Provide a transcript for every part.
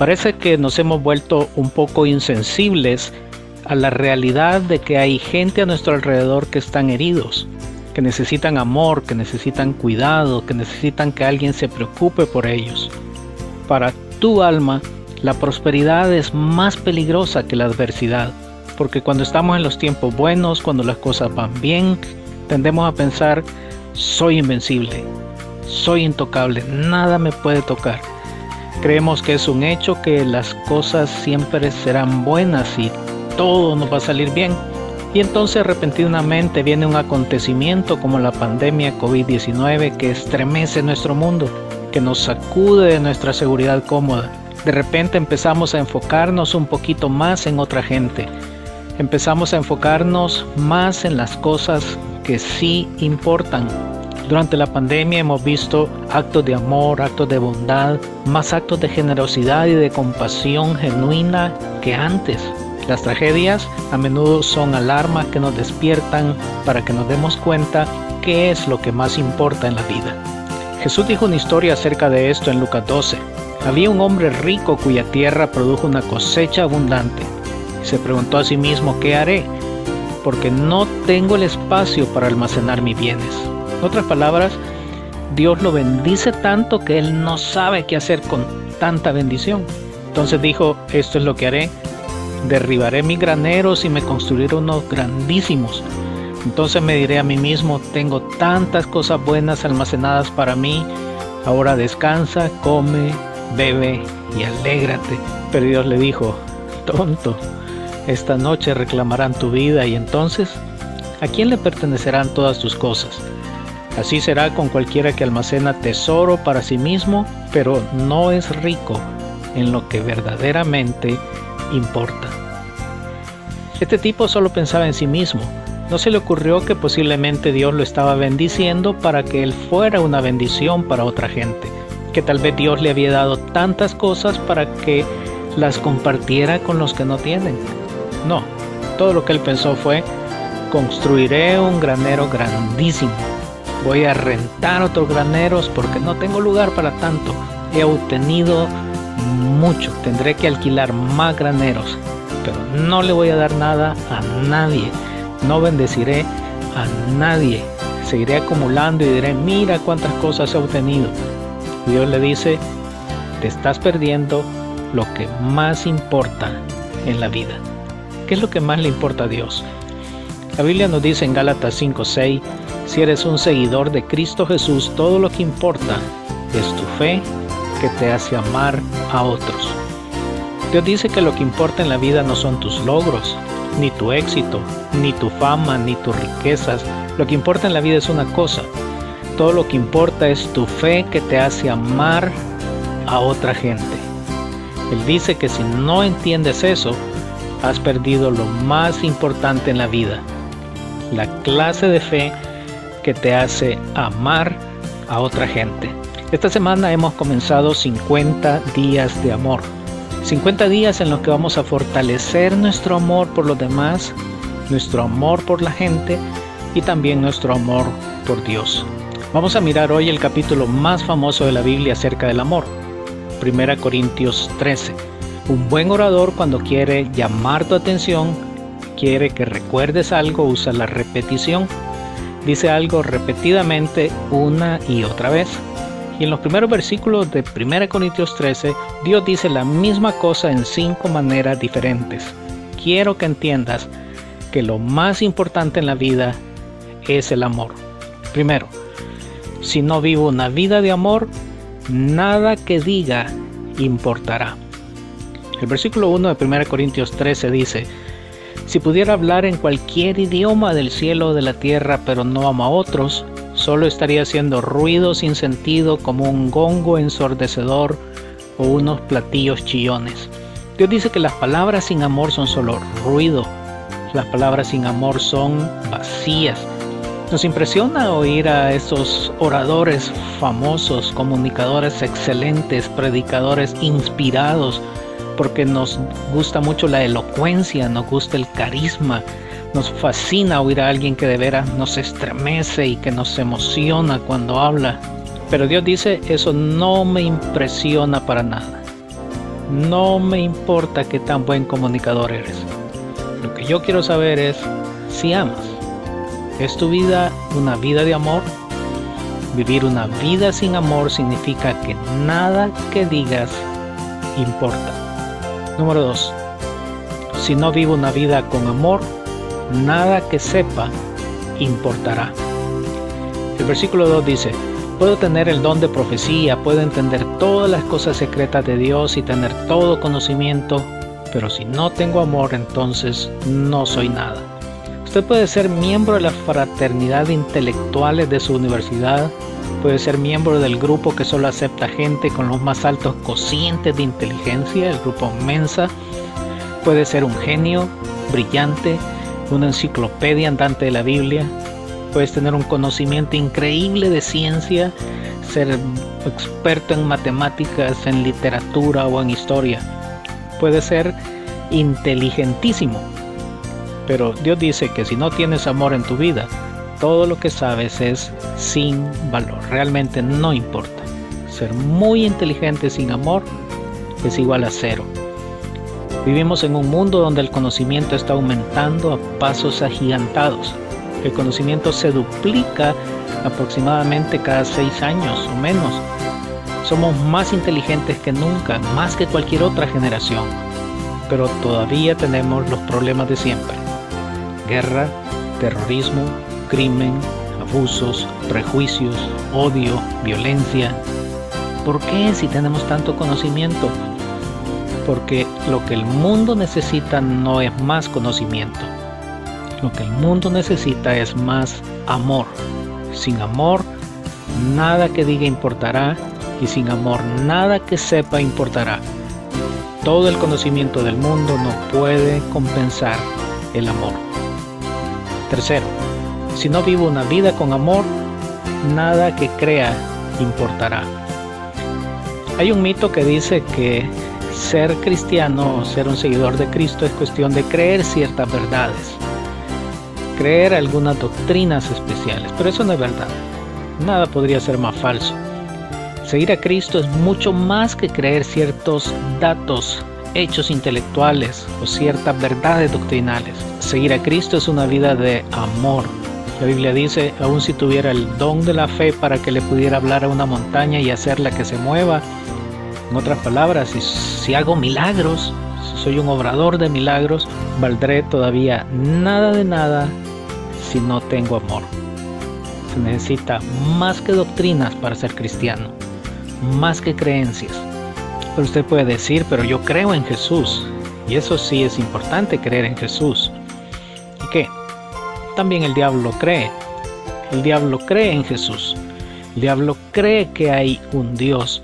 Parece que nos hemos vuelto un poco insensibles a la realidad de que hay gente a nuestro alrededor que están heridos, que necesitan amor, que necesitan cuidado, que necesitan que alguien se preocupe por ellos. Para tu alma, la prosperidad es más peligrosa que la adversidad, porque cuando estamos en los tiempos buenos, cuando las cosas van bien, tendemos a pensar, soy invencible, soy intocable, nada me puede tocar. Creemos que es un hecho que las cosas siempre serán buenas y todo nos va a salir bien. Y entonces repentinamente viene un acontecimiento como la pandemia COVID-19 que estremece nuestro mundo, que nos sacude de nuestra seguridad cómoda. De repente empezamos a enfocarnos un poquito más en otra gente. Empezamos a enfocarnos más en las cosas que sí importan. Durante la pandemia hemos visto actos de amor, actos de bondad, más actos de generosidad y de compasión genuina que antes. Las tragedias a menudo son alarmas que nos despiertan para que nos demos cuenta qué es lo que más importa en la vida. Jesús dijo una historia acerca de esto en Lucas 12. Había un hombre rico cuya tierra produjo una cosecha abundante. Se preguntó a sí mismo, ¿qué haré? Porque no tengo el espacio para almacenar mis bienes. En otras palabras, Dios lo bendice tanto que él no sabe qué hacer con tanta bendición. Entonces dijo, esto es lo que haré, derribaré mis graneros y me construiré unos grandísimos. Entonces me diré a mí mismo, tengo tantas cosas buenas almacenadas para mí, ahora descansa, come, bebe y alégrate. Pero Dios le dijo, tonto, esta noche reclamarán tu vida y entonces, ¿a quién le pertenecerán todas tus cosas? Así será con cualquiera que almacena tesoro para sí mismo, pero no es rico en lo que verdaderamente importa. Este tipo solo pensaba en sí mismo. No se le ocurrió que posiblemente Dios lo estaba bendiciendo para que él fuera una bendición para otra gente, que tal vez Dios le había dado tantas cosas para que las compartiera con los que no tienen. No, todo lo que él pensó fue, construiré un granero grandísimo Voy a rentar otros graneros porque no tengo lugar para tanto. He obtenido mucho. Tendré que alquilar más graneros. Pero no le voy a dar nada a nadie. No bendeciré a nadie. Seguiré acumulando y diré, mira cuántas cosas he obtenido. Dios le dice, te estás perdiendo lo que más importa en la vida. ¿Qué es lo que más le importa a Dios? La Biblia nos dice en Gálatas 5:6, si eres un seguidor de Cristo Jesús, todo lo que importa es tu fe que te hace amar a otros. Dios dice que lo que importa en la vida no son tus logros, ni tu éxito, ni tu fama, ni tus riquezas. Lo que importa en la vida es una cosa. Todo lo que importa es tu fe que te hace amar a otra gente. Él dice que si no entiendes eso, has perdido lo más importante en la vida, la clase de fe que te hace amar a otra gente. Esta semana hemos comenzado 50 días de amor. 50 días en los que vamos a fortalecer nuestro amor por los demás, nuestro amor por la gente y también nuestro amor por Dios. Vamos a mirar hoy el capítulo más famoso de la Biblia acerca del amor, 1 Corintios 13. Un buen orador cuando quiere llamar tu atención, quiere que recuerdes algo, usa la repetición. Dice algo repetidamente una y otra vez. Y en los primeros versículos de 1 Corintios 13, Dios dice la misma cosa en cinco maneras diferentes. Quiero que entiendas que lo más importante en la vida es el amor. Primero, si no vivo una vida de amor, nada que diga importará. El versículo 1 de 1 Corintios 13 dice, si pudiera hablar en cualquier idioma del cielo o de la tierra, pero no amo a otros, solo estaría haciendo ruido sin sentido como un gongo ensordecedor o unos platillos chillones. Dios dice que las palabras sin amor son solo ruido. Las palabras sin amor son vacías. Nos impresiona oír a esos oradores famosos, comunicadores excelentes, predicadores inspirados, porque nos gusta mucho la elocuencia, nos gusta el carisma, nos fascina oír a alguien que de veras nos estremece y que nos emociona cuando habla. Pero Dios dice, eso no me impresiona para nada. No me importa qué tan buen comunicador eres. Lo que yo quiero saber es si amas. ¿Es tu vida una vida de amor? Vivir una vida sin amor significa que nada que digas importa. Número 2. Si no vivo una vida con amor, nada que sepa importará. El versículo 2 dice, puedo tener el don de profecía, puedo entender todas las cosas secretas de Dios y tener todo conocimiento, pero si no tengo amor, entonces no soy nada. Usted puede ser miembro de la fraternidad de intelectuales de su universidad, puede ser miembro del grupo que solo acepta gente con los más altos cocientes de inteligencia, el grupo Mensa, puede ser un genio brillante, una enciclopedia andante de la Biblia, puedes tener un conocimiento increíble de ciencia, ser experto en matemáticas, en literatura o en historia. Puedes ser inteligentísimo. Pero Dios dice que si no tienes amor en tu vida, todo lo que sabes es sin valor. Realmente no importa. Ser muy inteligente sin amor es igual a cero. Vivimos en un mundo donde el conocimiento está aumentando a pasos agigantados. El conocimiento se duplica aproximadamente cada seis años o menos. Somos más inteligentes que nunca, más que cualquier otra generación. Pero todavía tenemos los problemas de siempre. Guerra, terrorismo, crimen, abusos, prejuicios, odio, violencia. ¿Por qué si tenemos tanto conocimiento? porque lo que el mundo necesita no es más conocimiento. Lo que el mundo necesita es más amor. Sin amor, nada que diga importará y sin amor, nada que sepa importará. Todo el conocimiento del mundo no puede compensar el amor. Tercero, si no vivo una vida con amor, nada que crea importará. Hay un mito que dice que ser cristiano o ser un seguidor de Cristo es cuestión de creer ciertas verdades, creer algunas doctrinas especiales, pero eso no es verdad. Nada podría ser más falso. Seguir a Cristo es mucho más que creer ciertos datos, hechos intelectuales o ciertas verdades doctrinales. Seguir a Cristo es una vida de amor. La Biblia dice, aun si tuviera el don de la fe para que le pudiera hablar a una montaña y hacerla que se mueva, en otras palabras, si, hago milagros, si soy un obrador de milagros, valdré todavía nada de nada si no tengo amor. Se necesita más que doctrinas para ser cristiano, más que creencias. Pero usted puede decir, pero yo creo en Jesús. Y eso sí es importante creer en Jesús. También el diablo cree. El diablo cree en Jesús. El diablo cree que hay un Dios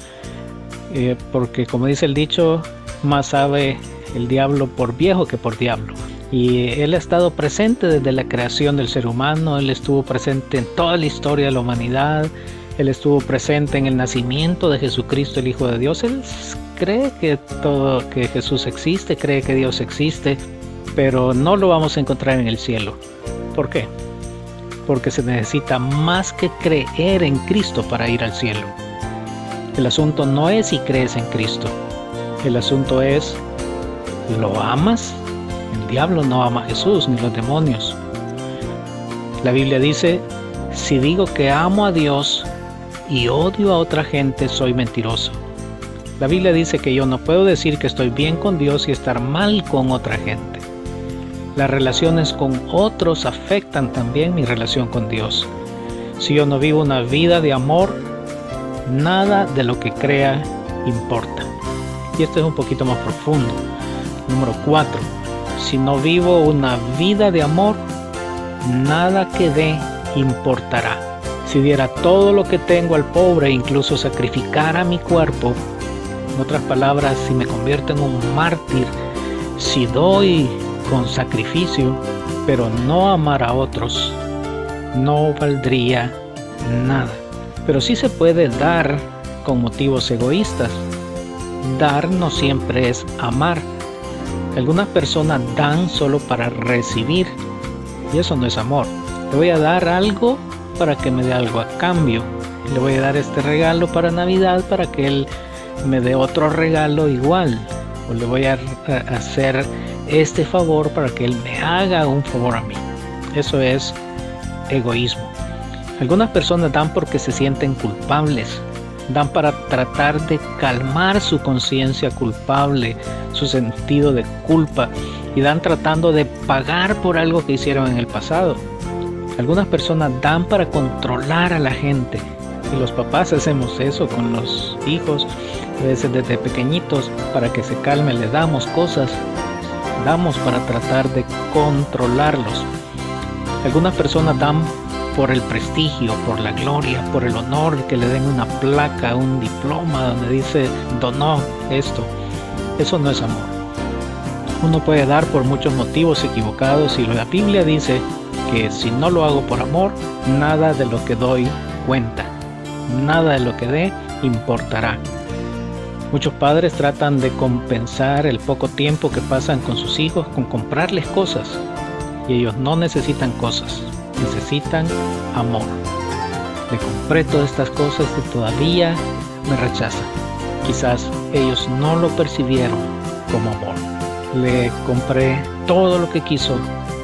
eh, porque como dice el dicho, más sabe el diablo por viejo que por diablo. Y él ha estado presente desde la creación del ser humano, él estuvo presente en toda la historia de la humanidad, él estuvo presente en el nacimiento de Jesucristo, el Hijo de Dios. Él cree que todo, que Jesús existe, cree que Dios existe, pero no lo vamos a encontrar en el cielo. ¿Por qué? Porque se necesita más que creer en Cristo para ir al cielo. El asunto no es si crees en Cristo. El asunto es, ¿lo amas? El diablo no ama a Jesús ni los demonios. La Biblia dice, si digo que amo a Dios y odio a otra gente, soy mentiroso. La Biblia dice que yo no puedo decir que estoy bien con Dios y estar mal con otra gente. Las relaciones con otros afectan también mi relación con Dios. Si yo no vivo una vida de amor, nada de lo que crea importa. Y esto es un poquito más profundo. Número 4. Si no vivo una vida de amor, nada que dé importará. Si diera todo lo que tengo al pobre, incluso sacrificara mi cuerpo, en otras palabras, si me convierto en un mártir, si doy con sacrificio, pero no amar a otros, no valdría nada. Pero sí se puede dar con motivos egoístas. Dar no siempre es amar. Algunas personas dan solo para recibir y eso no es amor. Le voy a dar algo para que me dé algo a cambio. Le voy a dar este regalo para Navidad para que él me dé otro regalo igual. o le voy a hacer este favor para que él me haga un favor a mí. Eso es egoísmo. Algunas personas dan porque se sienten culpables, dan para tratar de calmar su conciencia culpable, su sentido de culpa, y dan tratando de pagar por algo que hicieron en el pasado. Algunas personas dan para controlar a la gente, y los papás hacemos eso con los hijos, a veces desde pequeñitos, para que se calme, le damos cosas, para tratar de controlarlos. Algunas personas dan por el prestigio, por la gloria, por el honor, que le den una placa, un diploma donde dice donó esto. Eso no es amor. Uno puede dar por muchos motivos equivocados y la Biblia dice que si no lo hago por amor, nada de lo que doy cuenta. Nada de lo que dé importará. Muchos padres tratan de compensar el poco tiempo que pasan con sus hijos con comprarles cosas. Y ellos no necesitan cosas, necesitan amor. Le compré todas estas cosas y todavía me rechazan. Quizás ellos no lo percibieron como amor. Le compré todo lo que quiso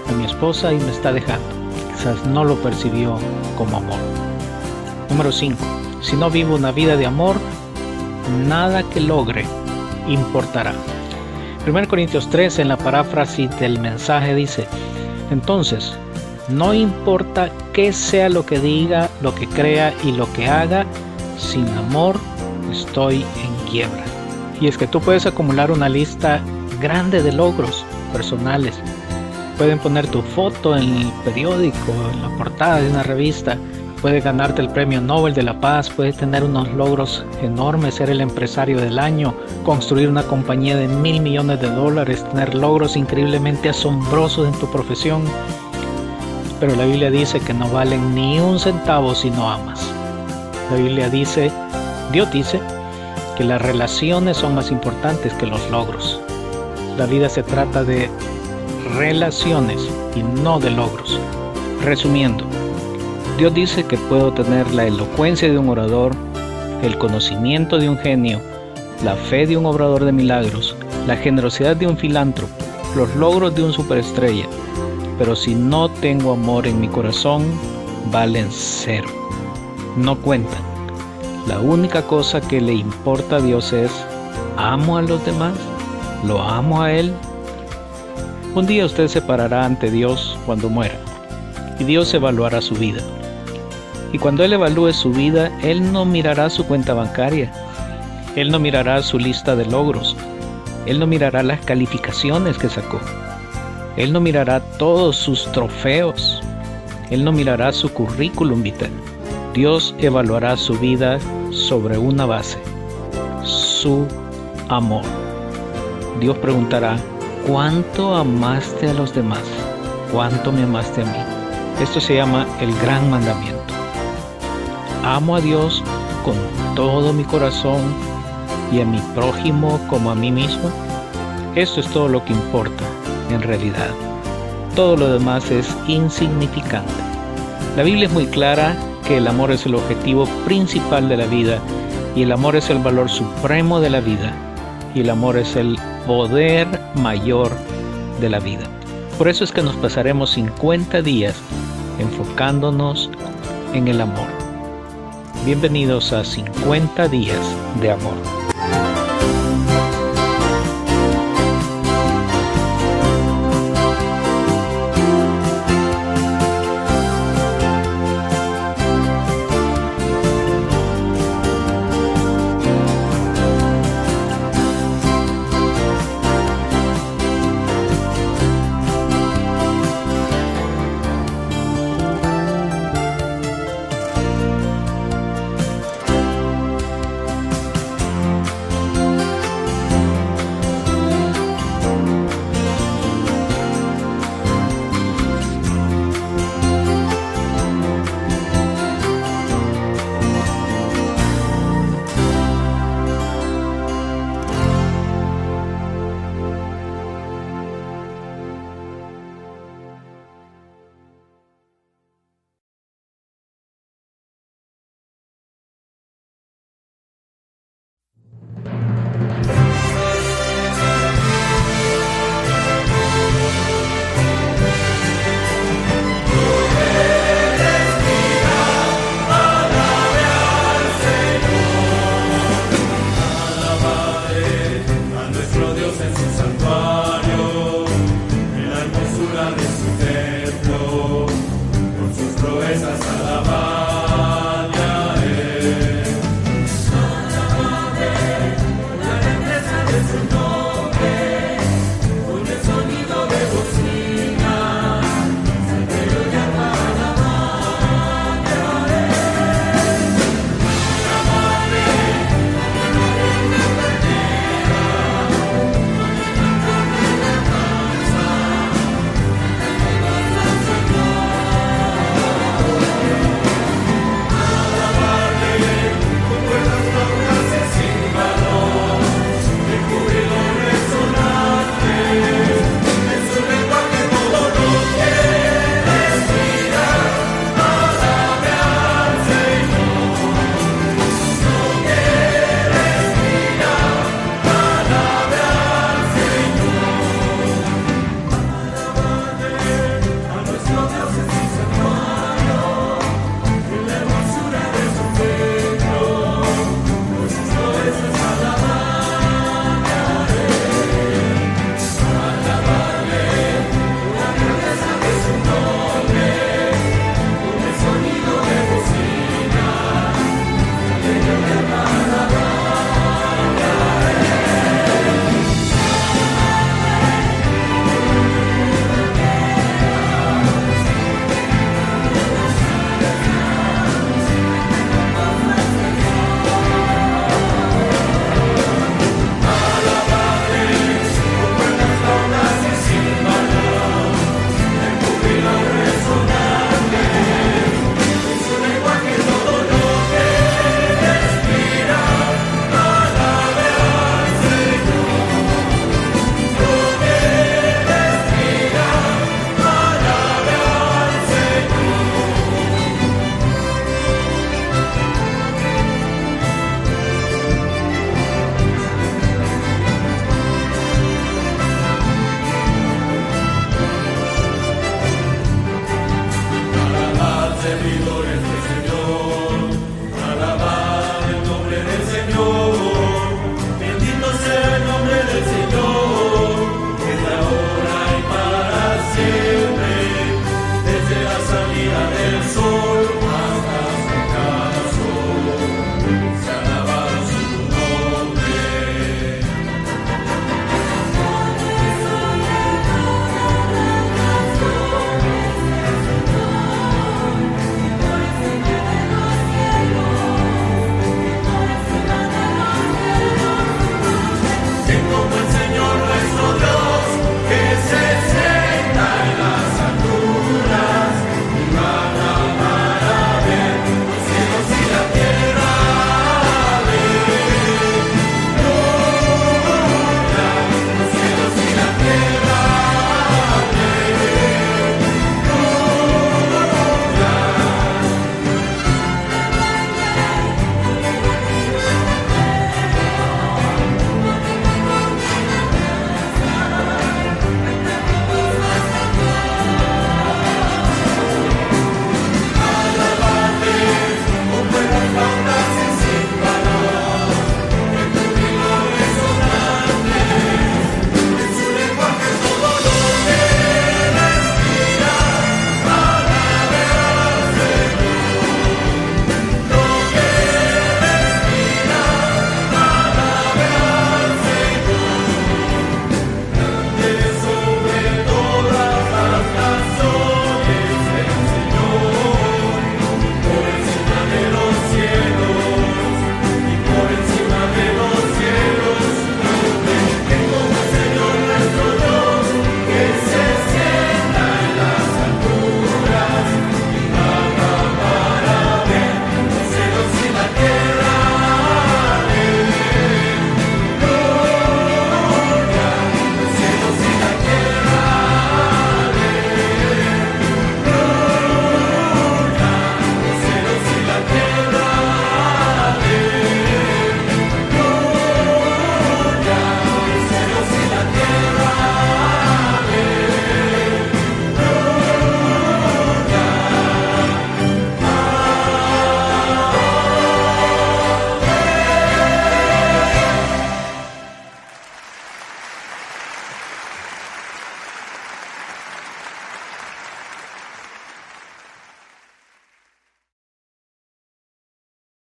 a mi esposa y me está dejando. Quizás no lo percibió como amor. Número 5. Si no vivo una vida de amor, nada que logre importará. 1 Corintios 3 en la paráfrasis del mensaje dice, entonces, no importa qué sea lo que diga, lo que crea y lo que haga, sin amor estoy en quiebra. Y es que tú puedes acumular una lista grande de logros personales. Pueden poner tu foto en el periódico, en la portada de una revista. Puedes ganarte el premio Nobel de la Paz, puedes tener unos logros enormes, ser el empresario del año, construir una compañía de mil millones de dólares, tener logros increíblemente asombrosos en tu profesión pero la Biblia dice que no valen ni un centavo si no amas. La Biblia dice, Dios dice, que las relaciones son más importantes que los logros. La vida se trata de relaciones y no de logros. Resumiendo, Dios dice que puedo tener la elocuencia de un orador, el conocimiento de un genio, la fe de un obrador de milagros, la generosidad de un filántropo, los logros de un superestrella, pero si no tengo amor en mi corazón, valen cero. No cuentan. La única cosa que le importa a Dios es, ¿amo a los demás? ¿Lo amo a Él? Un día usted se parará ante Dios cuando muera y Dios evaluará su vida. Y cuando Él evalúe su vida, Él no mirará su cuenta bancaria, Él no mirará su lista de logros, Él no mirará las calificaciones que sacó. Él no mirará todos sus trofeos. Él no mirará su currículum vital. Dios evaluará su vida sobre una base, su amor. Dios preguntará, ¿cuánto amaste a los demás? ¿Cuánto me amaste a mí? Esto se llama el gran mandamiento. Amo a Dios con todo mi corazón y a mi prójimo como a mí mismo. Esto es todo lo que importa en realidad. Todo lo demás es insignificante. La Biblia es muy clara que el amor es el objetivo principal de la vida y el amor es el valor supremo de la vida y el amor es el poder mayor de la vida. Por eso es que nos pasaremos 50 días enfocándonos en el amor. Bienvenidos a 50 días de amor. Some